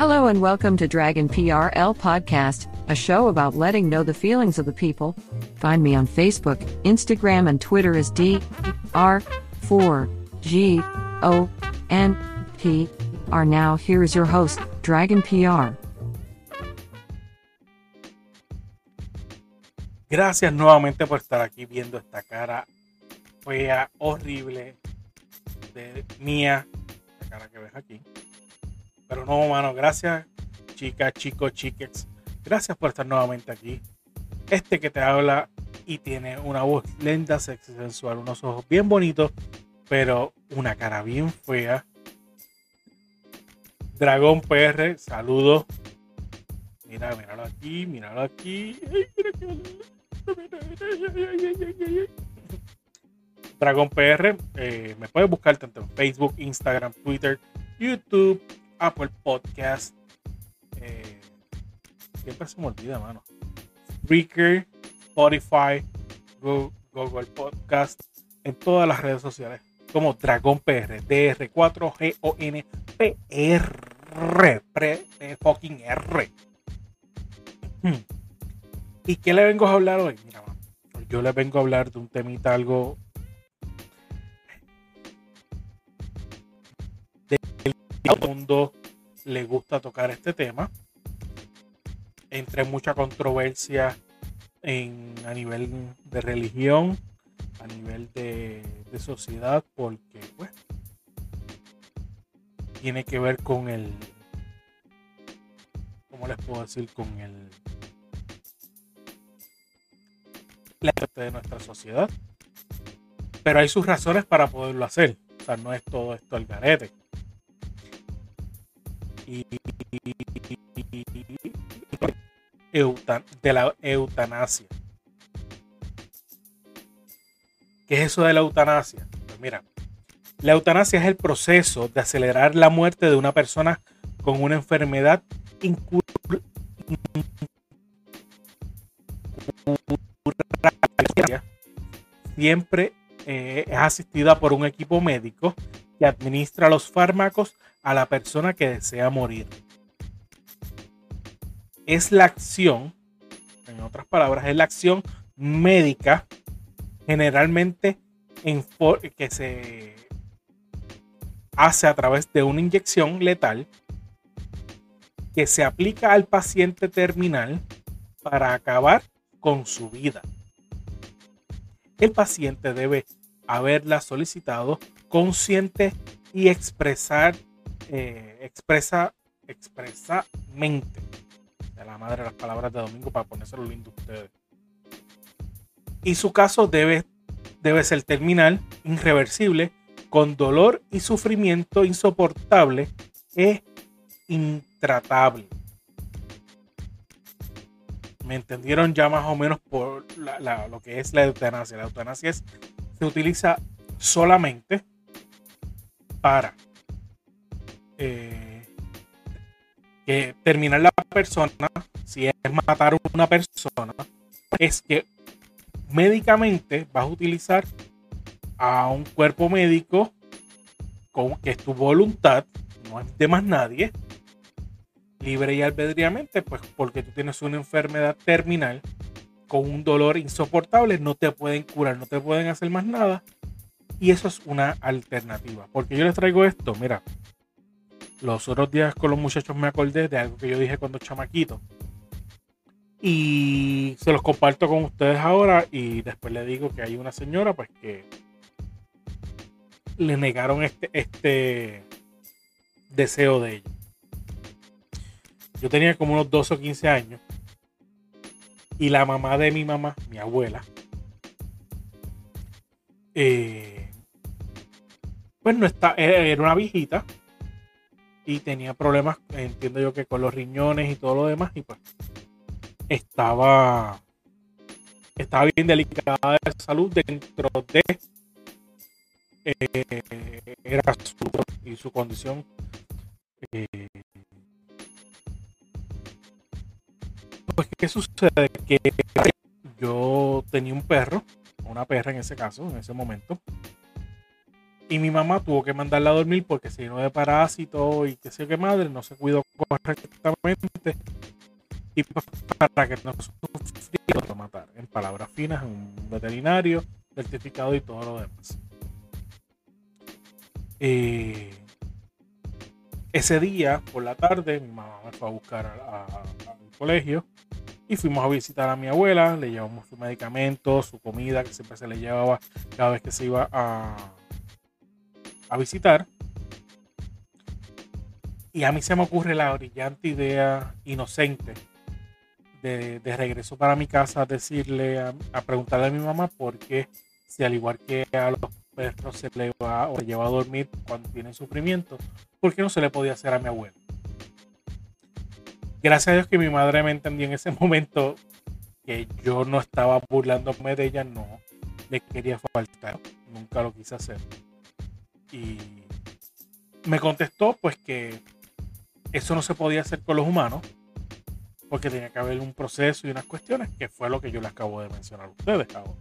Hello and welcome to Dragon PRL Podcast, a show about letting know the feelings of the people. Find me on Facebook, Instagram, and Twitter as D R 4 G O N P R. Now, here is your host, Dragon PR. Gracias nuevamente por estar aquí viendo esta cara fea, horrible de mía, la cara que ves aquí. Pero no, mano, gracias, chicas, chicos, chiques. Gracias por estar nuevamente aquí. Este que te habla y tiene una voz lenta, sexy, sensual, unos ojos bien bonitos, pero una cara bien fea. Dragón PR, saludos. Mira, míralo aquí, míralo aquí. Dragón PR, eh, me puedes buscar tanto en Facebook, Instagram, Twitter, YouTube, Apple Podcast. Eh, siempre se me olvida, mano. Spreaker, Spotify, Google, Podcast, en todas las redes sociales, como Dragón PR, DR4GONPR, pre, eh, fucking R. Hmm. ¿Y qué le vengo a hablar hoy? Mira, yo le vengo a hablar de un temita algo el mundo le gusta tocar este tema. Entre mucha controversia en, a nivel de religión, a nivel de, sociedad, porque pues, tiene que ver con el, ¿cómo les puedo decir? Con el la de nuestra sociedad. Pero hay sus razones para poderlo hacer. O sea, no es todo esto el garete de la eutanasia. ¿Qué es eso de la eutanasia? Pues mira, la eutanasia es el proceso de acelerar la muerte de una persona con una enfermedad incurable siempre eh, es asistida por un equipo médico que administra los fármacos a la persona que desea morir. Es la acción, en otras palabras, es la acción médica generalmente en que se hace a través de una inyección letal que se aplica al paciente terminal para acabar con su vida. El paciente debe haberla solicitado consciente y expresar eh, expresa expresamente de la madre las palabras de Domingo para ponérselo lindo a ustedes. Y su caso debe, debe ser terminal, irreversible, con dolor y sufrimiento insoportable e intratable. ¿Me entendieron ya más o menos por lo que es la eutanasia? La eutanasia se utiliza solamente para eh, que terminar la persona, si es matar una persona, es que médicamente vas a utilizar a un cuerpo médico con que es tu voluntad, no es de más nadie, libre y albedríamente, pues porque tú tienes una enfermedad terminal con un dolor insoportable, no te pueden curar, no te pueden hacer más nada. Y eso es una alternativa. Porque yo les traigo esto, mira, los otros días con los muchachos me acordé de algo que yo dije cuando chamaquito. Y se los comparto con ustedes ahora y después le digo que hay una señora pues que le negaron este, este deseo de ella. Yo tenía como unos 12 o 15 años y la mamá de mi mamá, mi abuela, eh, pues no está, era una viejita y tenía problemas, entiendo yo que con los riñones y todo lo demás, y pues estaba, estaba bien delicada de salud dentro de eh, era su, y su condición eh, pues qué sucede que yo tenía un perro una perra en ese caso en ese momento y mi mamá tuvo que mandarla a dormir porque se llenó de parásitos y qué sé qué madre, no se cuidó correctamente. Y pues, para que no sufriera matar. En palabras finas, un veterinario, certificado y todo lo demás. Eh, ese día, por la tarde, mi mamá me fue a buscar al colegio y fuimos a visitar a mi abuela. Le llevamos su medicamento, su comida, que siempre se le llevaba cada vez que se iba a, a visitar. Y a mí se me ocurre la brillante idea inocente de, regreso para mi casa, decirle, a, preguntarle a mi mamá por qué, si al igual que a los perros se le va o lleva a dormir cuando tienen sufrimiento, ¿por qué no se le podía hacer a mi abuelo? Gracias a Dios que mi madre me entendió en ese momento que yo no estaba burlándome de ella, no le quería faltar, nunca lo quise hacer. Y me contestó pues que eso no se podía hacer con los humanos porque tenía que haber un proceso y unas cuestiones que fue lo que yo les acabo de mencionar a ustedes ahora.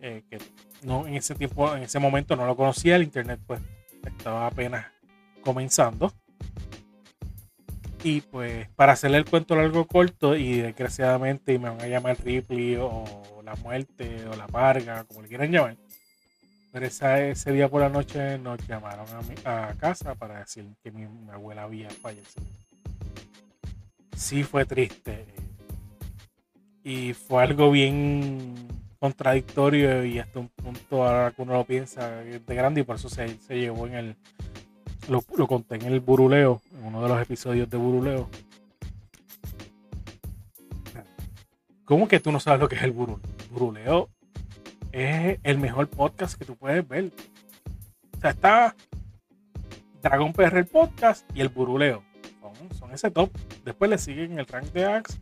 Eh, que no, en ese tiempo, en ese momento no lo conocía, el internet pues estaba apenas comenzando. Y pues para hacerle el cuento largo corto y desgraciadamente me van a llamar Ripley o la muerte o la parga, como le quieran llamar pero ese día por la noche nos llamaron a, casa para decir que mi, abuela había fallecido. Sí fue triste. Y fue algo bien contradictorio y hasta un punto ahora que uno lo piensa de grande y por eso se, llevó en el... Lo, conté en el Buruleo, en uno de los episodios de Buruleo. ¿Cómo que tú no sabes lo que es el buruleo? Es el mejor podcast que tú puedes ver. O sea, está Dragon PR el podcast y el Buruleo. Son, ese top. Después le siguen el rank de Axe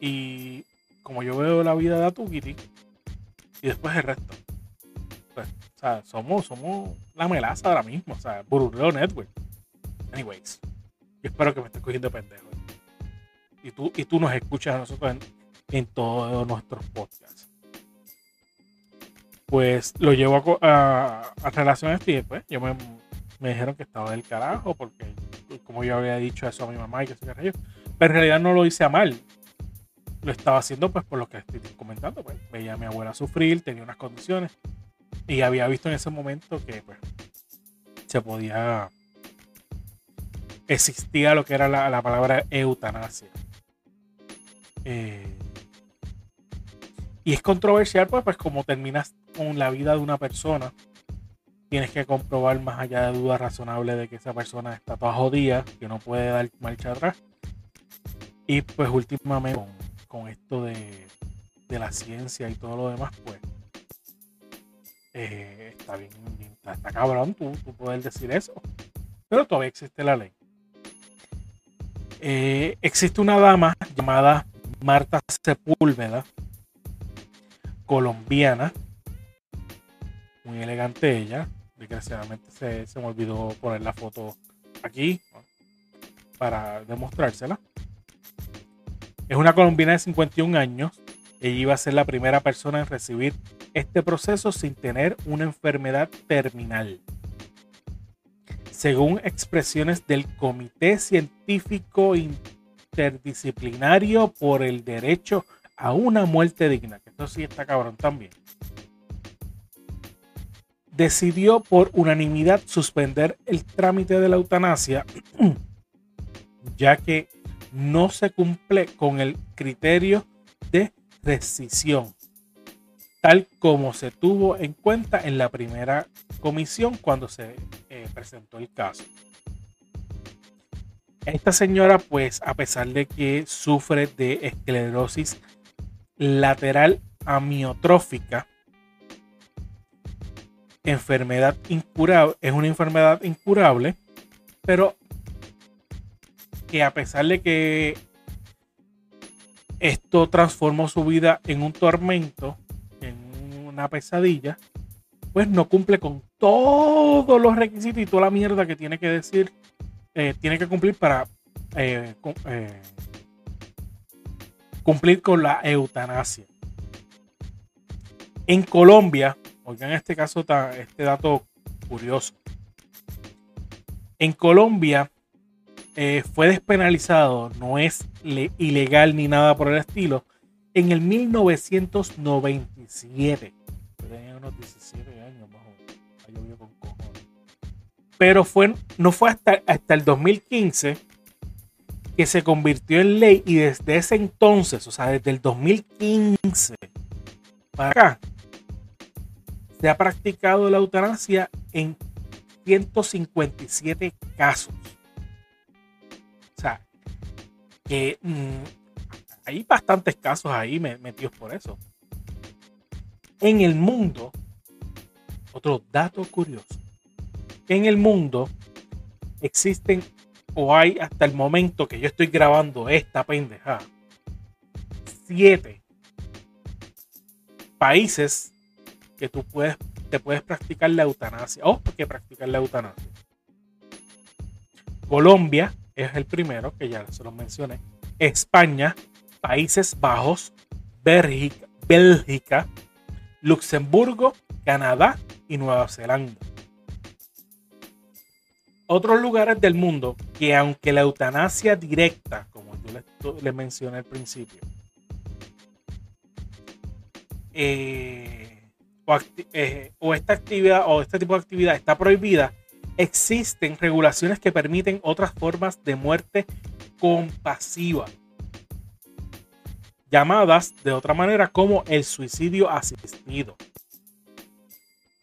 y como yo veo la vida de Atukiti y después el resto. Pues, o sea, somos, somos la melaza ahora mismo. O sea, Buruleo Network. Anyways, yo espero que me estés cogiendo pendejo. Y tú, y tú nos escuchas a nosotros en, en todos nuestros podcasts pues lo llevo a, a, relaciones y después yo me, dijeron que estaba del carajo porque como yo había dicho eso a mi mamá y que se Pero en realidad no lo hice a mal. Lo estaba haciendo pues por lo que estoy comentando. Pues. Veía a mi abuela sufrir, tenía unas condiciones y había visto en ese momento que pues se podía existía lo que era la, palabra eutanasia. Eh, y es controversial, pues, pues como terminas con la vida de una persona, tienes que comprobar más allá de dudas razonables de que esa persona está toda jodida, que no puede dar marcha atrás. Y pues últimamente con, esto de, la ciencia y todo lo demás, pues eh, está bien, está, cabrón tú, tú poder decir eso. Pero todavía existe la ley. Eh, existe una dama llamada Marta Sepúlveda, colombiana, muy elegante ella. Desgraciadamente se, se me olvidó poner la foto aquí para demostrársela. Es una colombiana de 51 años. Ella iba a ser la primera persona en recibir este proceso sin tener una enfermedad terminal. Según expresiones del Comité Científico Interdisciplinario por el Derecho a una Muerte Digna, que esto sí está cabrón también decidió por unanimidad suspender el trámite de la eutanasia, ya que no se cumple con el criterio de rescisión, tal como se tuvo en cuenta en la primera comisión cuando se eh, presentó el caso. Esta señora, pues, a pesar de que sufre de esclerosis lateral amiotrófica, enfermedad incurable, es una enfermedad incurable, pero que a pesar de que esto transformó su vida en un tormento, en una pesadilla, pues no cumple con todos los requisitos y toda la mierda que tiene que decir, eh, tiene que cumplir para eh, eh, cumplir con la eutanasia. En Colombia, oigan este caso, este dato curioso. En Colombia fue despenalizado, no es ilegal ni nada por el estilo, en el 1997. Tenía unos 17 años más o menos. Con Pero fue, no fue hasta, hasta el 2015 que se convirtió en ley y desde ese entonces, o sea, desde el 2015 para acá, se ha practicado la eutanasia en 157 casos. O sea, que mm, hay bastantes casos ahí metidos por eso. En el mundo, otro dato curioso, en el mundo existen o hay hasta el momento que yo estoy grabando esta pendejada, siete países que tú puedes, te puedes practicar la eutanasia o que practicar la eutanasia. Colombia es el primero, que ya se lo mencioné. España, Países Bajos, Bélgica, Bélgica, Luxemburgo, Canadá y Nueva Zelanda otros lugares del mundo que aunque la eutanasia directa, como yo les, mencioné al principio, eh, eh, o, esta actividad o este tipo de actividad está prohibida, existen regulaciones que permiten otras formas de muerte compasiva, llamadas de otra manera como el suicidio asistido,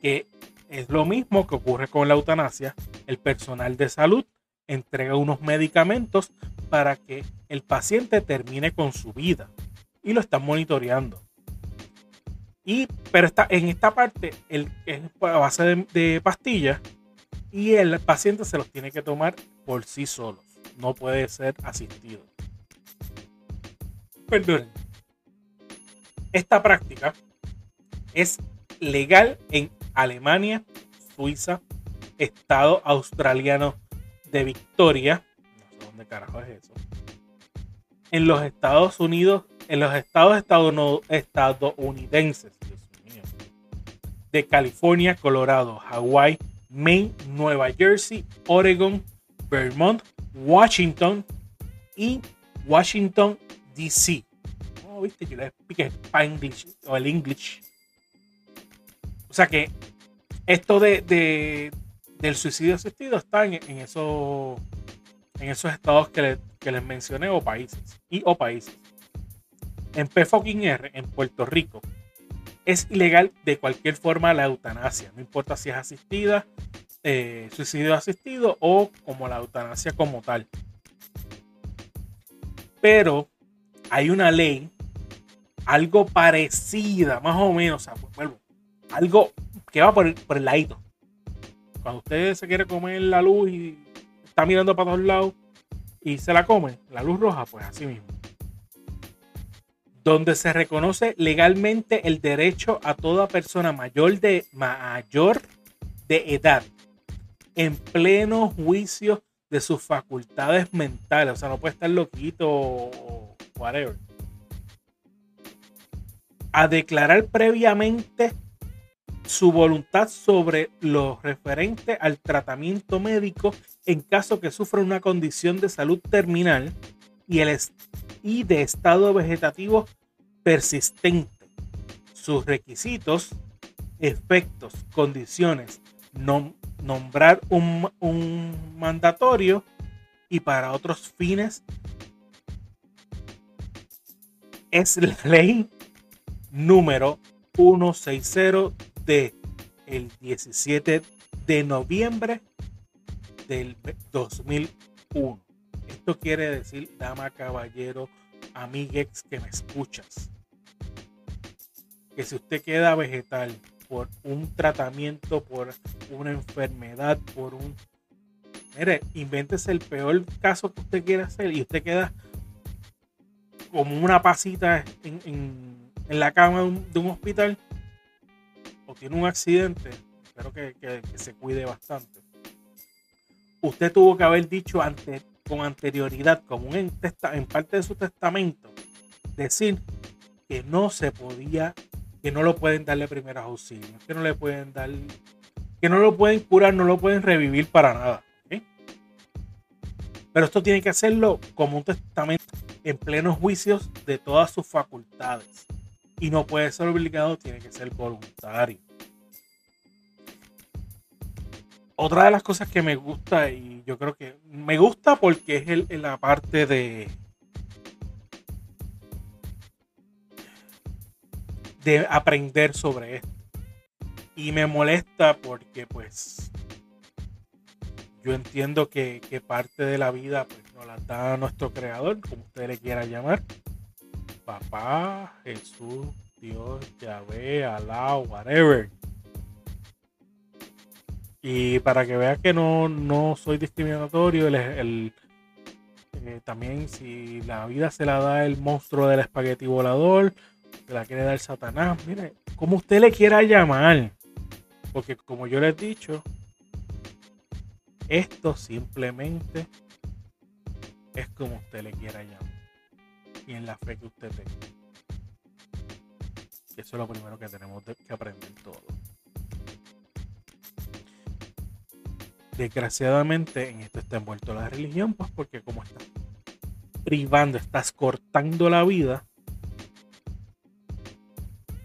que es lo mismo que ocurre con la eutanasia. El personal de salud entrega unos medicamentos para que el paciente termine con su vida y lo están monitoreando. Pero está, en esta parte el, es a base de, pastillas y el paciente se los tiene que tomar por sí solos. No puede ser asistido. Perdón. Esta práctica es legal en Alemania, Suiza, Estado australiano de Victoria, no sé dónde carajo es eso, en los Estados Unidos, en los estados estadounidenses, de California, Colorado, Hawaii, Maine, Nueva Jersey, Oregon, Vermont, Washington y Washington, D.C. Oh, viste, yo le expliqué English o el English o sea que esto de, del suicidio asistido está en, en, esos, en esos estados que, les mencioné o países. Y o países. En P-R, en Puerto Rico, es ilegal de cualquier forma la eutanasia. No importa si es asistida, eh, suicidio asistido o como la eutanasia como tal. Pero hay una ley algo parecida, más o menos, o sea, pues, vuelvo, algo que va por el, por el ladito. Cuando usted se quiere comer la luz y está mirando para todos lados y se la come, la luz roja, pues así mismo. Donde se reconoce legalmente el derecho a toda persona mayor de, mayor de edad en pleno juicio de sus facultades mentales. O sea, no puede estar loquito o whatever. A declarar previamente su voluntad sobre lo referente al tratamiento médico en caso que sufra una condición de salud terminal y, el y de estado vegetativo persistente. Sus requisitos, efectos, condiciones, nombrar un, un mandatorio y para otros fines es la ley número 160 de el 17 de noviembre del 2001. Esto quiere decir, dama, caballero, amiguex que me escuchas, que si usted queda vegetal por un tratamiento, por una enfermedad, por un... Mire, invéntese el peor caso que usted quiera hacer y usted queda como una pasita en, la cama de un, hospital o tiene un accidente. Espero que, se cuide bastante. Usted tuvo que haber dicho ante, con anterioridad, como en, en parte de su testamento, decir que no se podía, que no lo pueden darle primeros auxilios, que no le pueden dar, que no lo pueden curar, no lo pueden revivir para nada. Pero esto tiene que hacerlo como un testamento en plenos juicios de todas sus facultades. Y no puede ser obligado, tiene que ser voluntario. Otra de las cosas que me gusta, y yo creo que me gusta porque es la parte de, de aprender sobre esto. Y me molesta porque pues yo entiendo que, parte de la vida pues, nos la da nuestro creador, como usted le quiera llamar. Papá, Jesús, Dios, Yahvé, Alá, whatever. Y para que vea que no, no soy discriminatorio, el, eh, también si la vida se la da el monstruo del espagueti volador, se la quiere dar Satanás. Mire, como usted le quiera llamar. Porque como yo les he dicho, esto simplemente es como usted le quiera llamar. Y en la fe que usted tenga. eso es lo primero que tenemos que aprender todos. Desgraciadamente en esto está envuelto la religión, pues porque como estás privando, estás cortando la vida,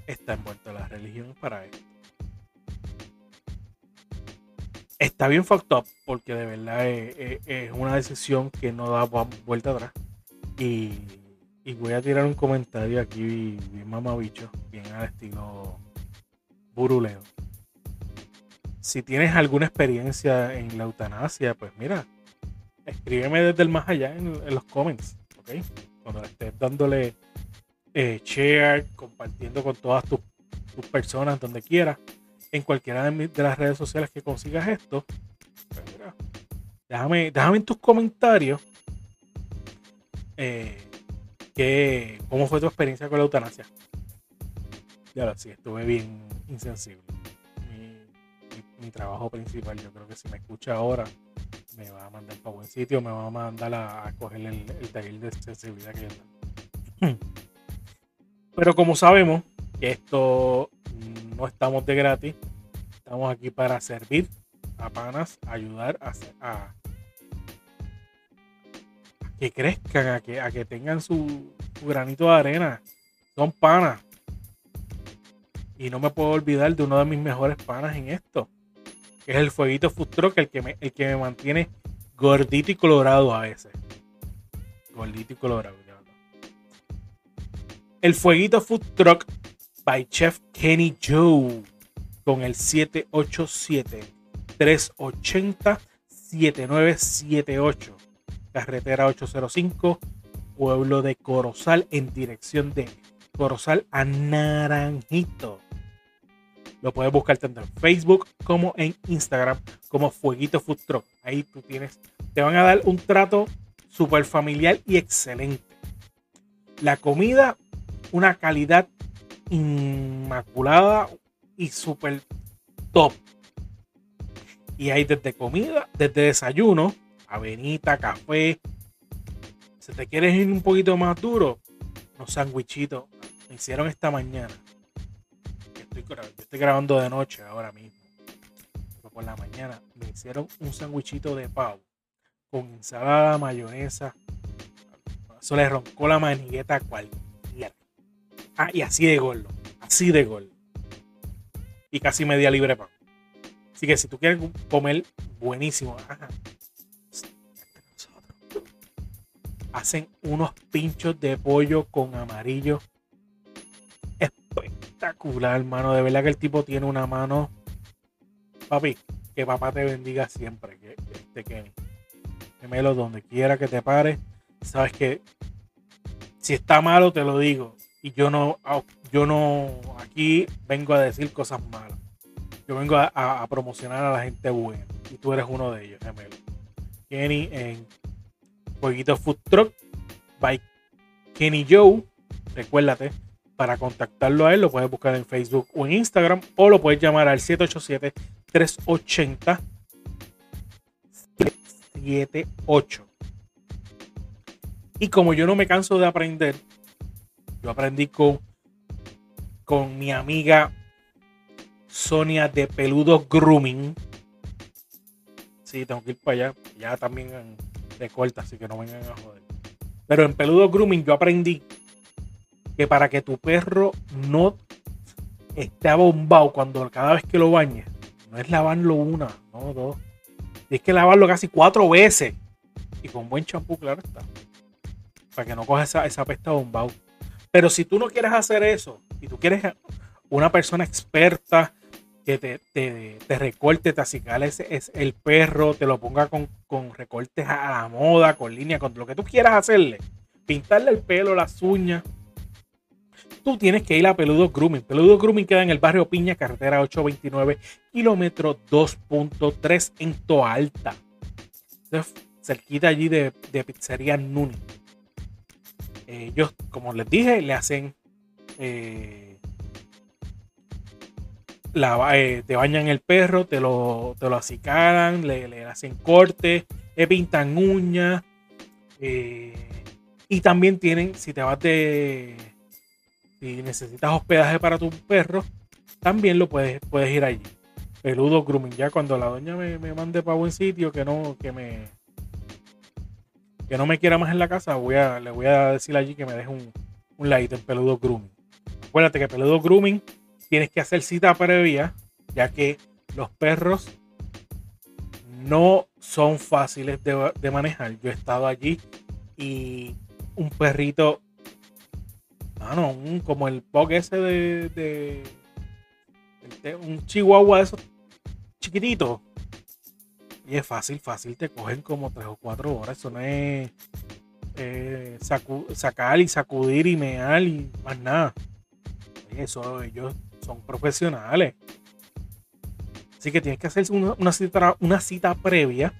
está envuelto la religión para esto. Está bien fucked up porque de verdad es, una decisión que no da vuelta atrás. Y, voy a tirar un comentario aquí bien mamabicho, bien al estilo buruleo. Si tienes alguna experiencia en la eutanasia, pues mira, escríbeme desde el más allá en, los comments, ¿ok? Cuando estés dándole eh, share, compartiendo con todas tus, personas donde quieras, en cualquiera de, las redes sociales que consigas esto. Pues déjame, déjame en tus comentarios eh, cómo fue tu experiencia con la eutanasia. Ya lo sí, estuve bien insensible. Mi, trabajo principal, yo creo que si me escucha ahora, me va a mandar para buen sitio, me va a mandar a, coger el, el taller de sensibilidad que yo. Pero como sabemos esto no estamos de gratis, estamos aquí para servir a panas, ayudar a, que crezcan, a que, a que tengan su, granito de arena. Son panas. Y no me puedo olvidar de uno de mis mejores panas en esto. Que es el fueguito Food el que me, el que me mantiene gordito y colorado a veces. Gordito y colorado. El Fueguito Food Truck by Chef Kenny Joe con el 787-380-7978. Carretera 805, pueblo de Corozal en dirección de Corozal a Naranjito. Lo puedes buscar tanto en Facebook como en Instagram como Fueguito Food Truck. Ahí tú tienes, te van a dar un trato súper familiar y excelente. La comida una calidad inmaculada y súper top. Y hay desde comida, desde desayuno, avenita, café. Si te quieres ir un poquito más duro, unos sandwichitos. Me hicieron esta mañana. Estoy, yo estoy grabando de noche ahora mismo. Por la mañana me hicieron un sandwichito de pavo con ensalada, mayonesa. Eso le roncó la manigueta cualquiera. Ah, y así de gordo. Así de gordo. Y casi media libre pan. Así que si tú quieres comer buenísimo, hacen unos pinchos de pollo con amarillo. Espectacular, hermano. De verdad que el tipo tiene una mano. Papi, que papá te bendiga siempre. Que, este Kenny. Gemelo donde quiera que te pare. Sabes que si está malo, te lo digo Y yo no, yo no, aquí vengo a decir cosas malas. Yo vengo a, promocionar a la gente buena. Y tú eres uno de ellos, gemelo. Kenny en Jueguito Food Truck by Kenny Joe. Recuérdate, para contactarlo a él lo puedes buscar en Facebook o en Instagram o lo puedes llamar al 787 380 78. Y como yo no me canso de aprender, yo aprendí con, con mi amiga Sonia de Peludo Grooming. Sí, tengo que ir para allá. Ya también de corta, así que no vengan a joder. Pero en Peludo Grooming yo aprendí que para que tu perro no esté abombado cuando cada vez que lo bañes, no es lavarlo una, no dos. Tienes que lavarlo casi cuatro veces. Y con buen champú, claro está. Para que no coja esa, esa pesta bombado. Pero si tú no quieres hacer eso, y tú quieres una persona experta que te, te, recorte, te acicale es el perro, te lo ponga con, con, recortes a la moda, con línea, con lo que tú quieras hacerle, pintarle el pelo, las uñas, tú tienes que ir a Peludo Grooming. Peludo Grooming queda en el barrio Piña, carretera 829, kilómetro 2.3 en Toalta. cerquita allí de, Pizzería Nuni. Ellos, como les dije, le hacen. Eh, eh, te bañan el perro, te lo, te lo acicaran, le, hacen corte, le pintan uñas. Eh, y también tienen, si te vas de, si necesitas hospedaje para tu perro, también lo puedes, puedes ir allí. Peludo Grooming. Ya cuando la doña me, mande para buen sitio, que no, que me que no me quiera más en la casa, voy a, le voy a decir allí que me deje un, un ladito en Peludo Grooming. Acuérdate que Peludo Grooming tienes que hacer cita previa, ya que los perros no son fáciles de, de manejar. Yo he estado allí y un perrito como el bug ese de, un chihuahua de esos chiquititos. Y es fácil, fácil, te cogen como tres o cuatro horas. Eso no es eh, sacar y sacudir y mear y más nada. Eso, ellos son profesionales. Así que tienes que hacer una, cita, una cita previa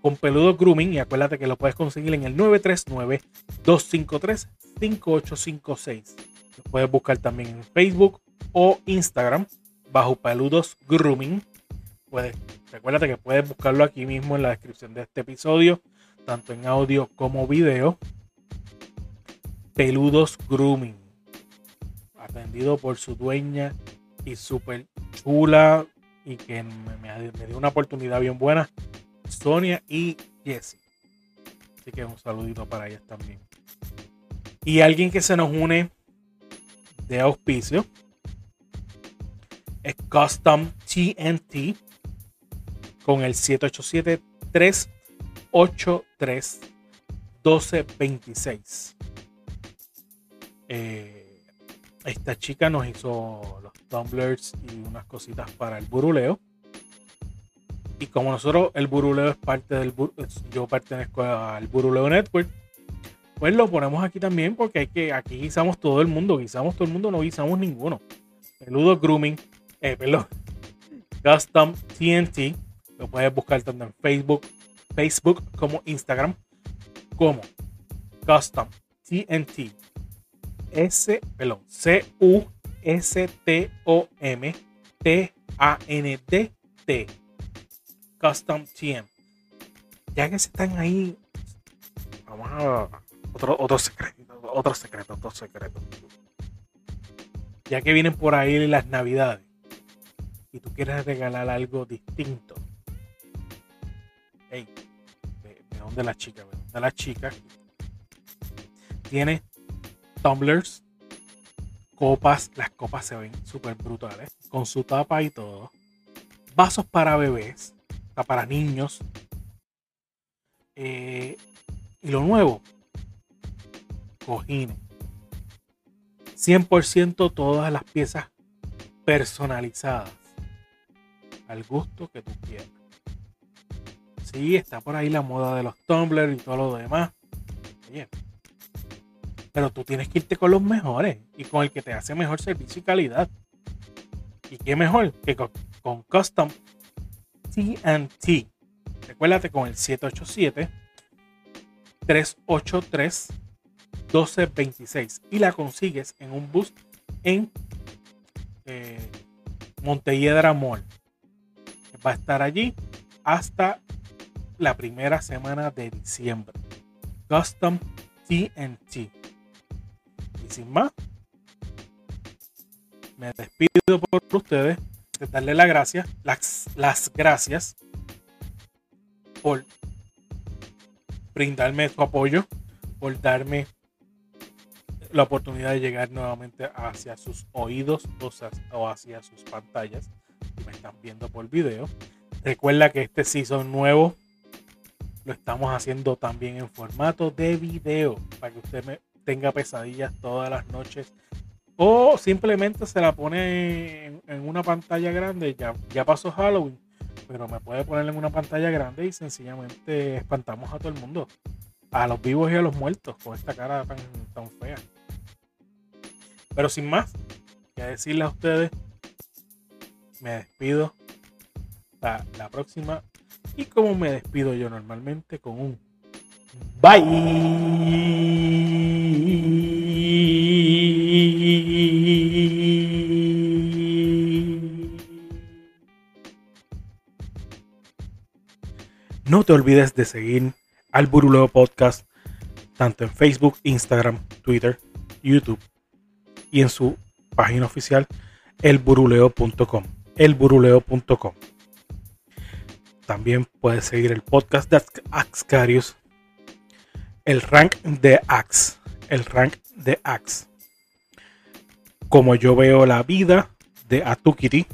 con Peludo Grooming y acuérdate que lo puedes conseguir en el 939 253 5856. Lo puedes buscar también en Facebook o Instagram bajo Peludos Grooming. Puedes, recuérdate que puedes buscarlo aquí mismo en la descripción de este episodio, tanto en audio como video. Peludos Grooming. Atendido por su dueña y súper chula y que me, me dio una oportunidad bien buena. Sonia y Jessie. Así que un saludito para ellas también. Y alguien que se nos une de auspicio es Custom TNT con el 787-383 1226. Eh, esta chica nos hizo los tumblers y unas cositas para el buruleo. Y como nosotros, el buruleo es parte del. Yo pertenezco al Buruleo Network pues lo ponemos aquí también porque hay que, aquí guisamos todo el mundo, guisamos todo el mundo, no guisamos ninguno. Peludo Grooming, eh, perdón, Custom TNT, lo puedes buscar tanto en Facebook, Facebook como Instagram, como Custom TNT, S, perdón, C-U-S-T-O-M T-A-N-D-T, Custom TM. Ya que se están ahí, vamos a otro, otro secreto, otro secreto, otro secreto. Ya que vienen por ahí las navidades y tú quieres regalar algo distinto. Hey, ¿de, dónde la chica? ¿De dónde la chica? Tiene tumblers, copas, las copas se ven súper brutales, con su tapa y todo. Vasos para bebés, para niños. Eh, y lo nuevo, cojines. 100% todas las piezas personalizadas al gusto que tú quieras. Sí, está por ahí la moda de los tumblers y todo lo demás. Oye, Pero tú tienes que irte con los mejores y con el que te hace mejor servicio y calidad. ¿Y qué mejor que con, con Custom TNT? Recuérdate con el 787 383 1226 y la consigues en un bus en eh, Mall. Va a estar allí hasta la primera semana de diciembre. Custom TNT. Y sin más, me despido por ustedes, de darle las gracias, las, las gracias por brindarme su apoyo, por darme la oportunidad de llegar nuevamente hacia sus oídos o hacia sus pantallas si me están viendo por video. Recuerda que este season nuevo lo estamos haciendo también en formato de video para que usted me tenga pesadillas todas las noches o simplemente se la pone en, una pantalla grande. Ya, ya pasó Halloween, pero me puede poner en una pantalla grande y sencillamente espantamos a todo el mundo, a los vivos y a los muertos con esta cara tan, tan fea. Pero sin más, que decirle a ustedes, me despido. Hasta la próxima. Y como me despido yo normalmente con un bye. No te olvides de seguir al Buruleo Podcast tanto en Facebook, Instagram, Twitter, YouTube y en su página oficial elburuleo.com. Elburuleo.com. También puedes seguir el podcast de Axcarius, el rank de Ax, el rank de Ax. Como yo veo la vida de Atukiri.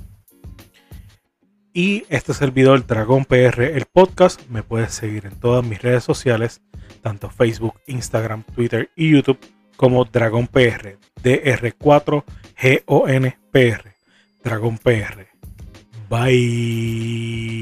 Y este servidor Dragón PR, el podcast, me puedes seguir en todas mis redes sociales, tanto Facebook, Instagram, Twitter y YouTube como Dragón PR, DR4GONPR, Dragón PR. Bye.